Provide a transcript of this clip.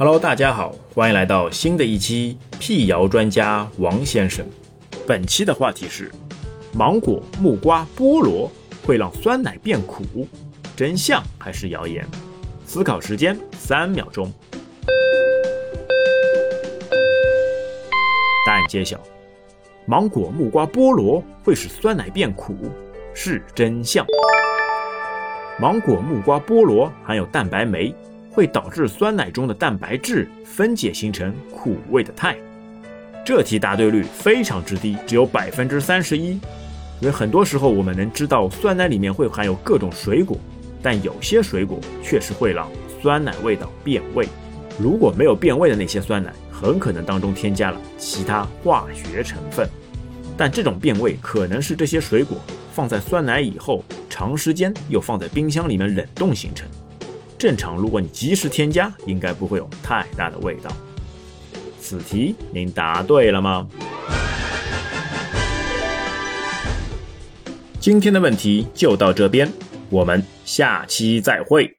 Hello，大家好，欢迎来到新的一期辟谣专家王先生。本期的话题是：芒果、木瓜、菠萝会让酸奶变苦，真相还是谣言？思考时间三秒钟。答案揭晓：芒果、木瓜、菠萝会使酸奶变苦，是真相。芒果、木瓜、菠萝含有蛋白酶，会导致酸奶中的蛋白质分解形成苦味的肽。这题答对率非常之低，只有百分之三十一。因为很多时候我们能知道酸奶里面会含有各种水果，但有些水果确实会让酸奶味道变味。如果没有变味的那些酸奶，很可能当中添加了其他化学成分。但这种变味可能是这些水果放在酸奶以后。长时间又放在冰箱里面冷冻形成。正常，如果你及时添加，应该不会有太大的味道。此题您答对了吗？今天的问题就到这边，我们下期再会。